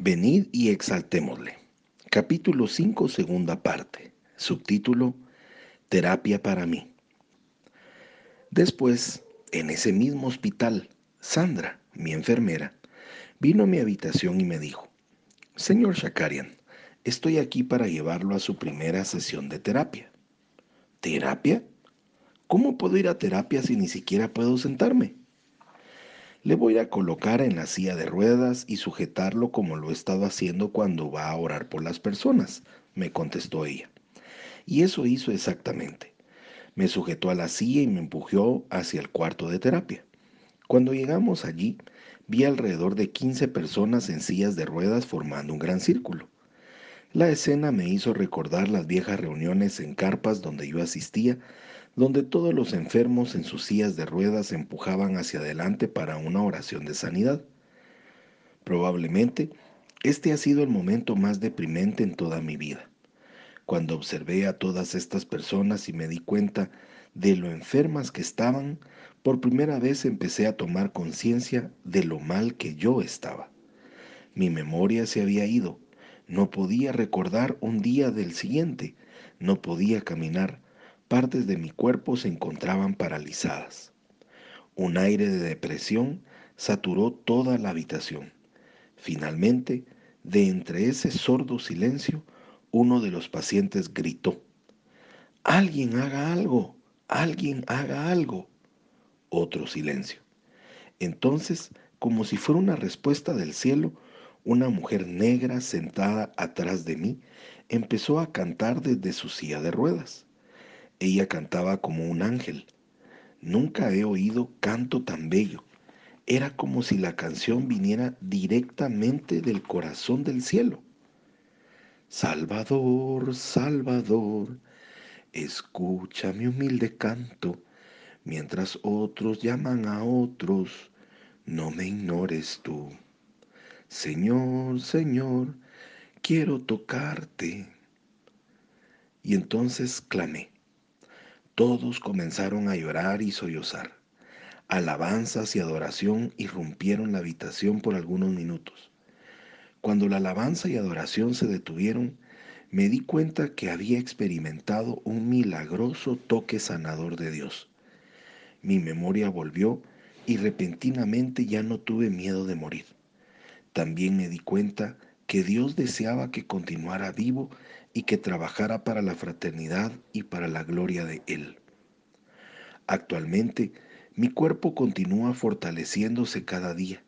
Venid y exaltémosle. Capítulo 5, segunda parte. Subtítulo Terapia para mí. Después, en ese mismo hospital, Sandra, mi enfermera, vino a mi habitación y me dijo, Señor Shakarian, estoy aquí para llevarlo a su primera sesión de terapia. ¿Terapia? ¿Cómo puedo ir a terapia si ni siquiera puedo sentarme? Le voy a colocar en la silla de ruedas y sujetarlo como lo he estado haciendo cuando va a orar por las personas, me contestó ella. Y eso hizo exactamente. Me sujetó a la silla y me empujó hacia el cuarto de terapia. Cuando llegamos allí, vi alrededor de 15 personas en sillas de ruedas formando un gran círculo. La escena me hizo recordar las viejas reuniones en carpas donde yo asistía donde todos los enfermos en sus sillas de ruedas se empujaban hacia adelante para una oración de sanidad. Probablemente este ha sido el momento más deprimente en toda mi vida. Cuando observé a todas estas personas y me di cuenta de lo enfermas que estaban, por primera vez empecé a tomar conciencia de lo mal que yo estaba. Mi memoria se había ido, no podía recordar un día del siguiente, no podía caminar, partes de mi cuerpo se encontraban paralizadas. Un aire de depresión saturó toda la habitación. Finalmente, de entre ese sordo silencio, uno de los pacientes gritó, Alguien haga algo, alguien haga algo. Otro silencio. Entonces, como si fuera una respuesta del cielo, una mujer negra sentada atrás de mí empezó a cantar desde su silla de ruedas. Ella cantaba como un ángel. Nunca he oído canto tan bello. Era como si la canción viniera directamente del corazón del cielo. Salvador, Salvador, escucha mi humilde canto, mientras otros llaman a otros, no me ignores tú. Señor, Señor, quiero tocarte. Y entonces clamé, todos comenzaron a llorar y sollozar. Alabanzas y adoración irrumpieron la habitación por algunos minutos. Cuando la alabanza y adoración se detuvieron, me di cuenta que había experimentado un milagroso toque sanador de Dios. Mi memoria volvió y repentinamente ya no tuve miedo de morir. También me di cuenta que Dios deseaba que continuara vivo y que trabajara para la fraternidad y para la gloria de Él. Actualmente, mi cuerpo continúa fortaleciéndose cada día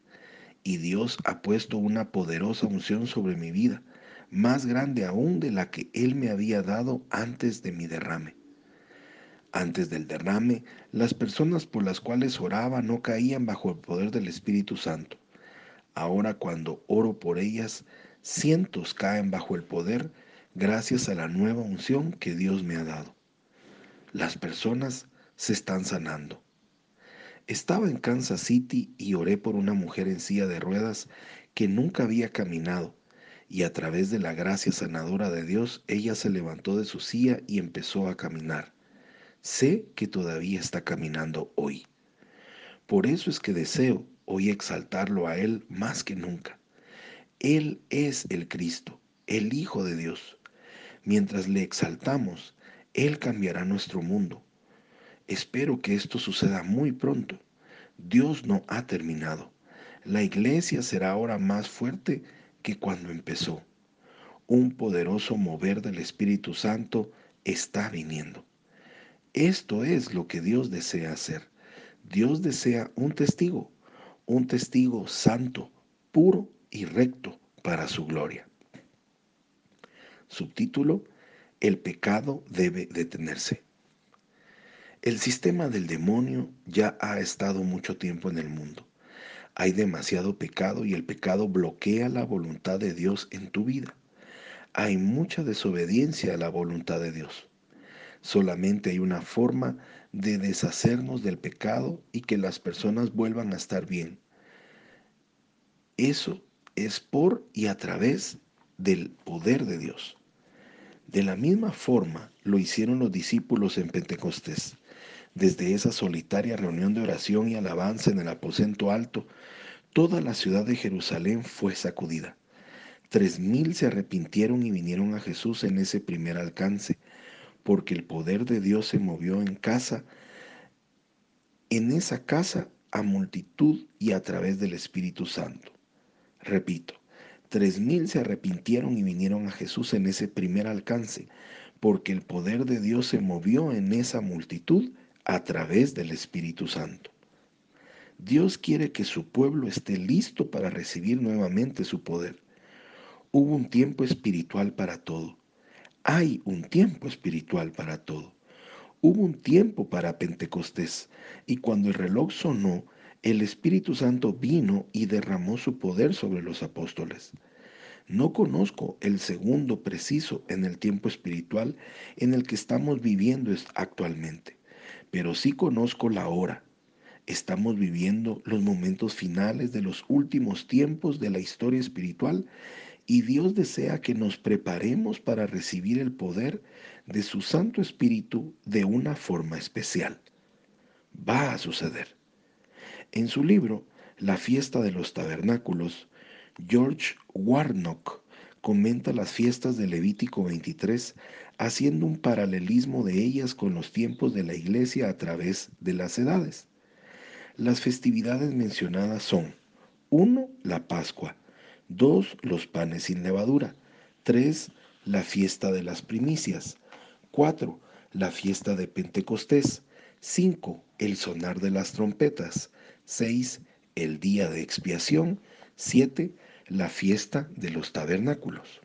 y Dios ha puesto una poderosa unción sobre mi vida, más grande aún de la que Él me había dado antes de mi derrame. Antes del derrame, las personas por las cuales oraba no caían bajo el poder del Espíritu Santo. Ahora cuando oro por ellas, cientos caen bajo el poder gracias a la nueva unción que Dios me ha dado. Las personas se están sanando. Estaba en Kansas City y oré por una mujer en silla de ruedas que nunca había caminado y a través de la gracia sanadora de Dios ella se levantó de su silla y empezó a caminar. Sé que todavía está caminando hoy. Por eso es que deseo hoy exaltarlo a Él más que nunca. Él es el Cristo, el Hijo de Dios. Mientras le exaltamos, Él cambiará nuestro mundo. Espero que esto suceda muy pronto. Dios no ha terminado. La iglesia será ahora más fuerte que cuando empezó. Un poderoso mover del Espíritu Santo está viniendo. Esto es lo que Dios desea hacer. Dios desea un testigo, un testigo santo, puro y recto para su gloria. Subtítulo, El pecado debe detenerse. El sistema del demonio ya ha estado mucho tiempo en el mundo. Hay demasiado pecado y el pecado bloquea la voluntad de Dios en tu vida. Hay mucha desobediencia a la voluntad de Dios. Solamente hay una forma de deshacernos del pecado y que las personas vuelvan a estar bien. Eso es por y a través del poder de Dios. De la misma forma lo hicieron los discípulos en Pentecostés. Desde esa solitaria reunión de oración y alabanza en el aposento alto, toda la ciudad de Jerusalén fue sacudida. Tres mil se arrepintieron y vinieron a Jesús en ese primer alcance, porque el poder de Dios se movió en casa, en esa casa a multitud y a través del Espíritu Santo. Repito, tres mil se arrepintieron y vinieron a Jesús en ese primer alcance, porque el poder de Dios se movió en esa multitud a través del Espíritu Santo. Dios quiere que su pueblo esté listo para recibir nuevamente su poder. Hubo un tiempo espiritual para todo. Hay un tiempo espiritual para todo. Hubo un tiempo para Pentecostés y cuando el reloj sonó, el Espíritu Santo vino y derramó su poder sobre los apóstoles. No conozco el segundo preciso en el tiempo espiritual en el que estamos viviendo actualmente, pero sí conozco la hora. Estamos viviendo los momentos finales de los últimos tiempos de la historia espiritual y Dios desea que nos preparemos para recibir el poder de su Santo Espíritu de una forma especial. Va a suceder. En su libro La fiesta de los tabernáculos, George Warnock comenta las fiestas de Levítico 23 haciendo un paralelismo de ellas con los tiempos de la iglesia a través de las edades. Las festividades mencionadas son 1. La Pascua, 2. Los panes sin levadura, 3. La fiesta de las primicias, 4. La fiesta de Pentecostés. 5. El sonar de las trompetas. 6. El día de expiación. 7. La fiesta de los tabernáculos.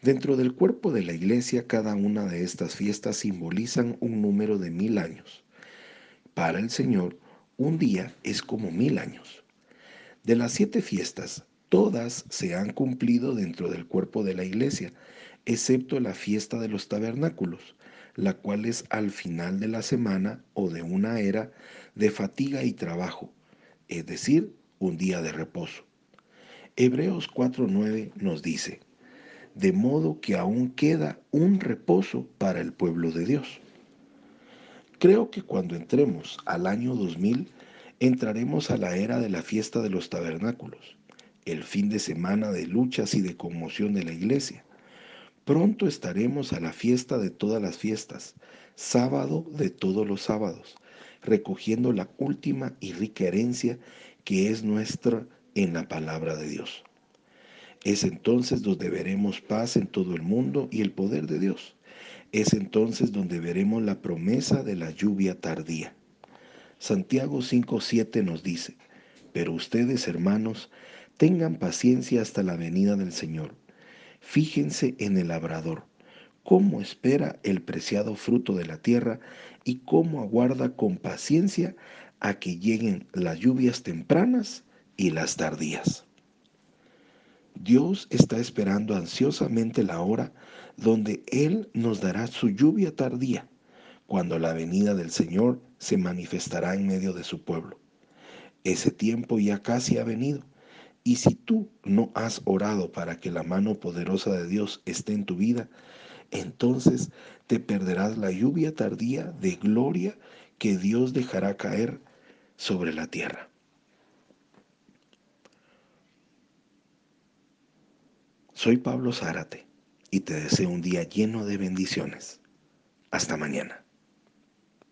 Dentro del cuerpo de la iglesia, cada una de estas fiestas simbolizan un número de mil años. Para el Señor, un día es como mil años. De las siete fiestas, todas se han cumplido dentro del cuerpo de la iglesia, excepto la fiesta de los tabernáculos, la cual es al final de la semana o de una era de fatiga y trabajo, es decir, un día de reposo. Hebreos 4.9 nos dice, de modo que aún queda un reposo para el pueblo de Dios. Creo que cuando entremos al año 2000, entraremos a la era de la fiesta de los tabernáculos, el fin de semana de luchas y de conmoción de la iglesia, Pronto estaremos a la fiesta de todas las fiestas, sábado de todos los sábados, recogiendo la última y rica herencia que es nuestra en la palabra de Dios. Es entonces donde veremos paz en todo el mundo y el poder de Dios. Es entonces donde veremos la promesa de la lluvia tardía. Santiago 5.7 nos dice, pero ustedes, hermanos, tengan paciencia hasta la venida del Señor Fíjense en el labrador, cómo espera el preciado fruto de la tierra y cómo aguarda con paciencia a que lleguen las lluvias tempranas y las tardías. Dios está esperando ansiosamente la hora donde Él nos dará su lluvia tardía, cuando la venida del Señor se manifestará en medio de su pueblo. Ese tiempo ya casi ha venido y si tú no has orado para que la mano poderosa de Dios esté en tu vida, entonces te perderás la lluvia tardía de gloria que Dios dejará caer sobre la tierra. Soy Pablo Zárate y te deseo un día lleno de bendiciones. Hasta mañana.